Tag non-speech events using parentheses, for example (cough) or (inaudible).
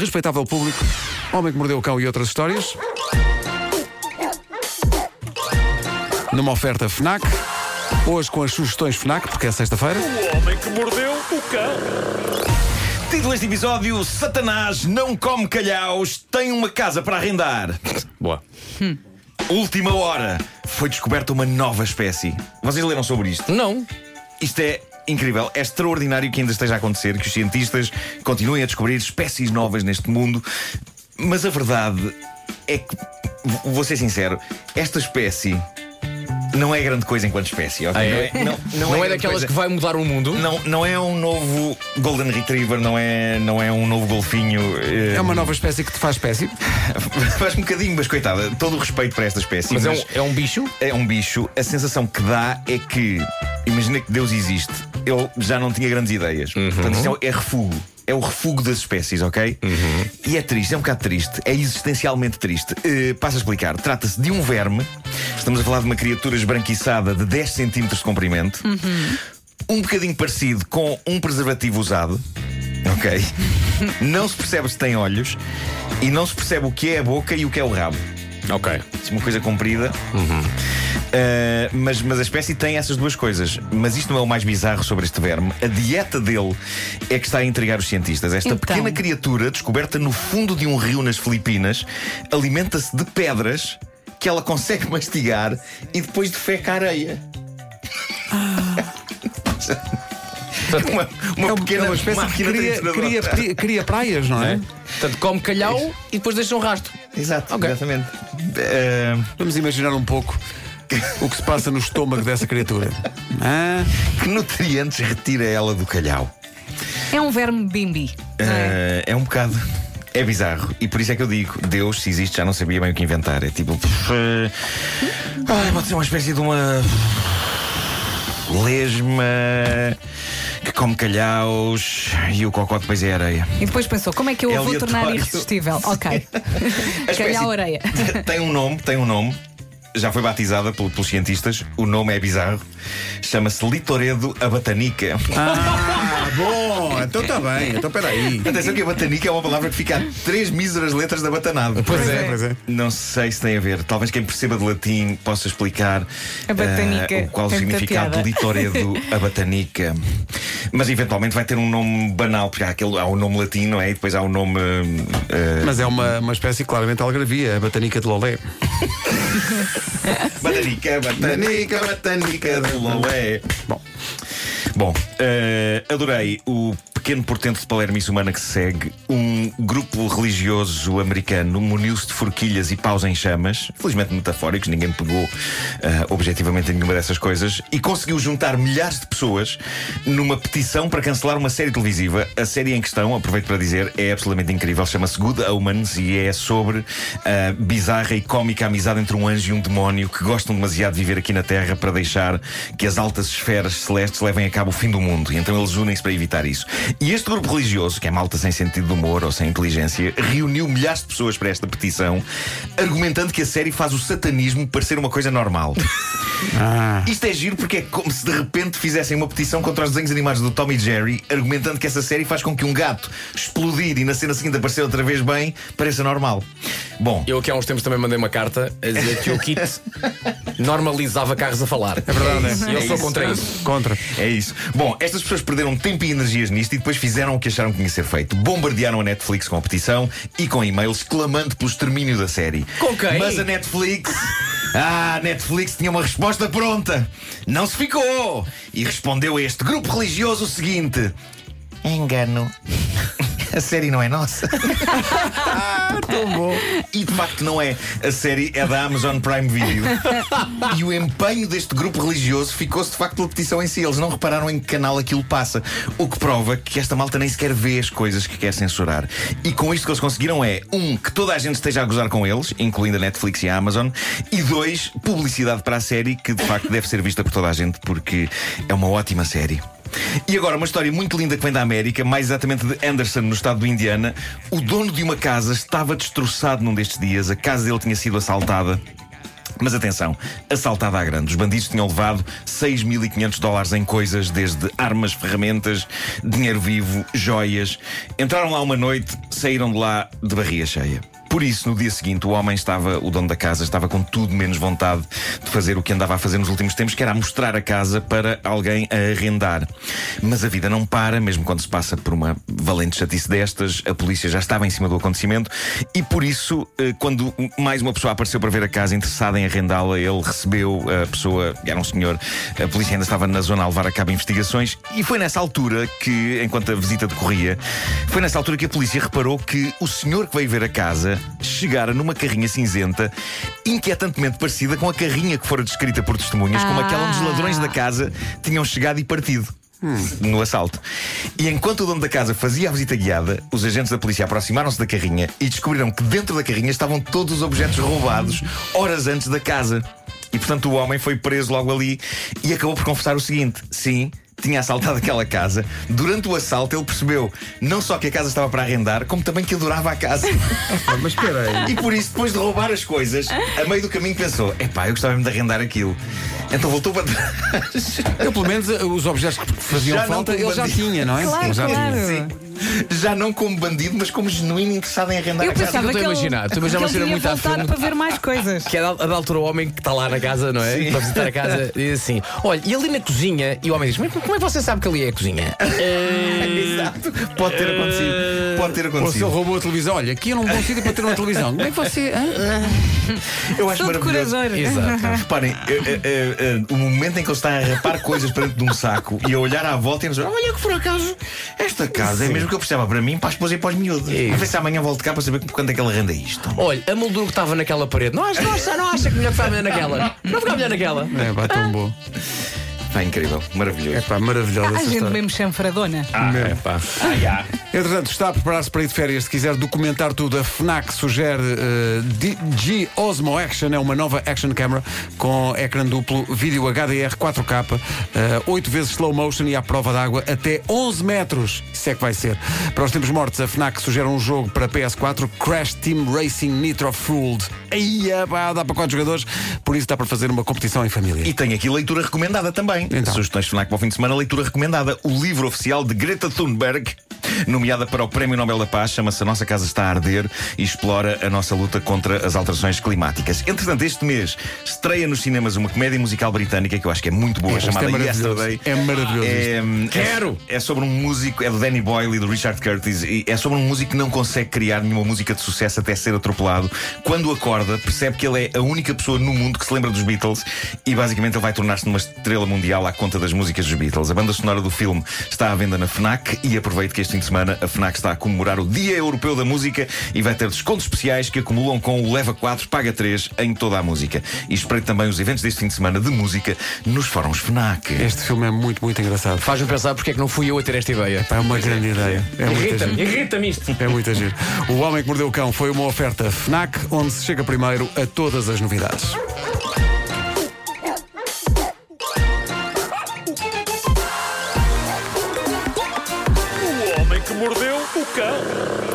respeitável público, Homem que Mordeu o Cão e outras histórias. Numa oferta FNAC. Hoje com as sugestões FNAC, porque é sexta-feira. O homem que mordeu o cão. Título deste episódio: Satanás não come calhaus, tem uma casa para arrendar. Boa. Última hora. Foi descoberta uma nova espécie. Vocês leram sobre isto? Não. Isto é incrível. É extraordinário que ainda esteja a acontecer, que os cientistas continuem a descobrir espécies novas neste mundo. Mas a verdade é que, vou ser sincero, esta espécie não é grande coisa enquanto espécie, ok? Ah, é? Não é, não, Não, é, grande daquelas coisa. que vai mudar o mundo? Não, não é um novo Golden Retriever, não é, não é um novo golfinho. eh, É uma nova espécie que te faz espécie. (laughs) Faz um bocadinho, mas coitada, todo o respeito para esta espécie. Mas é um, é um bicho? é um bicho. A sensação que dá é que, imagina que Deus existe, ele já não tinha grandes ideias. Portanto, isto é, é refúgio. É o refúgio das espécies, ok? E é triste, é um bocado triste, é existencialmente triste. Uh, passo a explicar. Trata-se de um verme, estamos a falar de uma criatura esbranquiçada de 10 centímetros de comprimento, um bocadinho parecido com um preservativo usado, ok? (laughs) não se percebe se tem olhos e não se percebe o que é a boca e o que é o rabo. Ok. É uma coisa comprida. Uh, mas, mas a espécie tem essas duas coisas. Mas isto não é o mais bizarro sobre este verme. A dieta dele é que está a intrigar os cientistas. Esta Então. pequena criatura, descoberta no fundo de um rio nas Filipinas, alimenta-se de pedras que ela consegue (laughs) mastigar e depois defeca areia. (laughs) uma uma é uma, pequena é uma espécie que cria, cria, cria, cria praias, não é? É? Portanto, come calhau e depois deixa um rastro. Exato, Ok. exatamente. Uh, Vamos imaginar um pouco o que se passa no estômago dessa criatura. Ah, que nutrientes retira ela do calhau? É um verme bimbi. não é? Eh, é um bocado. É bizarro. E por isso é que eu digo: Deus, se existe, já não sabia bem o que inventar. É tipo. pff, eh, ai, pode ser uma espécie de uma. lesma. que come calhaus e o cocó depois é areia. E depois pensou, como é que eu É a vou tornar aleatório. irresistível? (laughs) Ok. A espécie Calhau areia. (laughs) tem um nome, tem um nome. Já foi batizada pel- pelos cientistas. O nome é bizarro. Chama-se Litoredo abatanica. ah (laughs) bom, então está bem. Então espera aí. Atenção que a batanica é uma palavra que fica a três míseras letras da batanada. Pois é, pois é. Não sei se tem a ver. Talvez quem perceba de latim possa explicar A batanica eh, o qual o significado de litoredo (laughs) a batanica. Mas eventualmente vai ter um nome banal, porque há, aquele, há o nome latino, não é? E depois há o nome. eh, Mas é uma, uma espécie claramente algarvia, a batanica de Lolé. (laughs) Batanica, batanica, batanica de Lolé. Bom. Bom, eh, adorei o pequeno portento de palermice humana que se segue. Um grupo religioso americano muniu-se de forquilhas e paus em chamas, felizmente metafóricos, ninguém pegou eh, objetivamente em nenhuma dessas coisas, e conseguiu juntar milhares de pessoas numa petição para cancelar uma série televisiva. A série em questão, aproveito para dizer, é absolutamente incrível. Chama-se Good Omens e é sobre a bizarra e cómica amizade entre um anjo e um demónio que gostam demasiado de viver aqui na Terra para deixar que as altas esferas celestes levem a cabo o fim do mundo. E então eles unem-se para evitar isso. E este grupo religioso, que é malta sem sentido de humor ou sem inteligência, reuniu milhares de pessoas para esta petição, argumentando que a série faz o satanismo parecer uma coisa normal. (laughs) Ah, Isto é giro porque é como se de repente fizessem uma petição contra os desenhos animados do Tom e Jerry, argumentando que essa série faz com que um gato explodir e na cena seguinte aparecer outra vez bem pareça normal. Bom, Eu aqui há uns tempos também mandei uma carta a dizer que o kit (laughs) normalizava carros a falar. É verdade, E eu é sou isso. contra isso. contra. É isso. Bom, estas pessoas perderam tempo e energias nisto e depois fizeram o que acharam que tinha que ser feito. Bombardearam a Netflix com a petição e com e-mails clamando pelo extermínio da série. Com quem? Mas a Netflix. (laughs) Ah, a Netflix tinha uma resposta pronta. Não se ficou. E respondeu a este grupo religioso o seguinte: Engano. (laughs) A série não é nossa. Tão bom. E de facto não é. A série é da Amazon Prime Video. (laughs) E o empenho deste grupo religioso ficou-se de facto pela petição em si. Eles não repararam em que canal aquilo passa. O que prova que esta malta nem sequer vê as coisas que quer censurar. E com isto que eles conseguiram é, um, que toda a gente esteja a gozar com eles, incluindo a Netflix e a Amazon, e dois, publicidade para a série que de facto deve ser vista por toda a gente porque é uma ótima série. E agora, uma história muito linda que vem da América, mais exatamente de Anderson, no estado do Indiana. O dono de uma casa estava destroçado num destes dias, a casa dele tinha sido assaltada Mas atenção, assaltada à grande. Os bandidos tinham levado 6.500 dólares em coisas, desde armas, ferramentas, dinheiro vivo, joias. Entraram lá uma noite, saíram de lá de barriga cheia. Por isso, no dia seguinte, o homem estava, o dono da casa, estava com tudo menos vontade de fazer o que andava a fazer nos últimos tempos, que era mostrar a casa para alguém a arrendar. Mas a vida não para, mesmo quando se passa por uma valente chatice destas, a polícia já estava em cima do acontecimento e por isso, eh, quando mais uma pessoa apareceu para ver a casa interessada em arrendá-la, ele recebeu a pessoa, era um senhor, a polícia ainda estava na zona a levar a cabo investigações e foi nessa altura que, enquanto a visita decorria, foi nessa altura que a polícia reparou que o senhor que veio ver a casa chegara numa carrinha cinzenta inquietantemente parecida com a carrinha que fora descrita por testemunhas, como Ah. aquela onde os ladrões da casa tinham chegado e partido. No assalto. E enquanto o dono da casa fazia a visita guiada, os agentes da polícia aproximaram-se da carrinha e descobriram que dentro da carrinha estavam todos os objetos roubados horas antes da casa. E portanto o homem foi preso logo ali e acabou por confessar o seguinte: sim, tinha assaltado aquela casa. Durante o assalto, ele percebeu não só que a casa estava para arrendar, como também que adorava a casa. Mas espera aí. E por isso, depois de roubar as coisas, a meio do caminho pensou: epá, eu gostava mesmo de arrendar aquilo. Então voltou para trás. Eu, pelo menos, os objetos que faziam Já falta, ele já tinha, não é? Claro, já claro. tinha. Sim. Já não como bandido, mas como genuíno interessado em arrendar Eu a casa. pensava eu que estou a imaginar. Tu imaginas que uma cena muito à filme. para ver mais coisas. Que é a da, a da altura o homem que está lá na casa, não é? Sim. Para visitar a casa, (laughs) diz assim: Olha, e ali na cozinha? E o homem diz: Mas como é que você sabe que ali é a cozinha? (laughs) Exato. Pode ter acontecido. Pode ter Ou se ele acontecido. roubou a televisão, olha, aqui era um bom sítio para ter uma televisão. Como é que você. (laughs) Eu acho Sou maravilhoso. Exato. Reparem, eh, eh, eh, o momento em que ele está a rapar coisas para dentro de um saco e a olhar à volta e a dizer: Olha que por acaso, esta casa é mesmo que eu precisava para mim, para a esposa e para os miúdos. Isso. Vamos ver se amanhã volto cá para saber quanto é que ele renda isto. Olha, a moldura que estava naquela parede, não acha, não acha, não acha que melhor ficava melhor naquela? Não ficava melhor naquela? É, pá, tão bom. Está incrível, maravilhoso. É pá, maravilhosa Há essa gente história. mesmo chanfradona. Ah, Mesmo. é pá. Ah, já. Entretanto, está a preparar-se para ir de férias. Se quiser documentar tudo, a FNAC sugere eh, D- G Osmo Action. É uma nova action camera com ecrã duplo, vídeo HDR 4K, eh, 8 vezes slow motion e à prova d'água até 11 metros. Isso é que vai ser. Para os tempos mortos, a FNAC sugere um jogo para PS4, Crash Team Racing Nitro Fueled. Aí pá, dá para 4 jogadores, por isso dá para fazer uma competição em família. E tem aqui leitura recomendada também. Então. Sugestões FNAC para o fim de semana, leitura recomendada. O livro oficial de Greta Thunberg, nomeada para o Prémio Nobel da Paz, chama-se A Nossa Casa Está a Arder e explora a nossa luta contra as alterações climáticas. Entretanto, este mês estreia nos cinemas uma comédia musical britânica que eu acho que é muito boa, É, é chamada maravilhoso. Yesterday. É maravilhoso É, hum, Quero! É, é sobre um músico, é do Danny Boyle e do Richard Curtis, e é sobre um músico que não consegue criar nenhuma música de sucesso até ser atropelado. Quando acorda, percebe que ele é a única pessoa no mundo que se lembra dos Beatles e basicamente ele vai tornar-se numa estrela mundial à conta das músicas dos Beatles. A banda sonora do filme está à venda na FNAC e aproveito que este de semana a FNAC está a comemorar o Dia Europeu da Música e vai ter descontos especiais que acumulam com o Leva 4, Paga 3 em toda a música. E espreite também os eventos deste fim de semana de música nos fóruns FNAC. Este filme é muito, muito engraçado. Faz-me pensar porque é que não fui eu a ter esta ideia. É uma grande ideia. É muito Irrita-me, irrita-me isto. É muito giro. O Homem que Mordeu o Cão foi uma oferta FNAC, onde se chega primeiro a todas as novidades. Cão.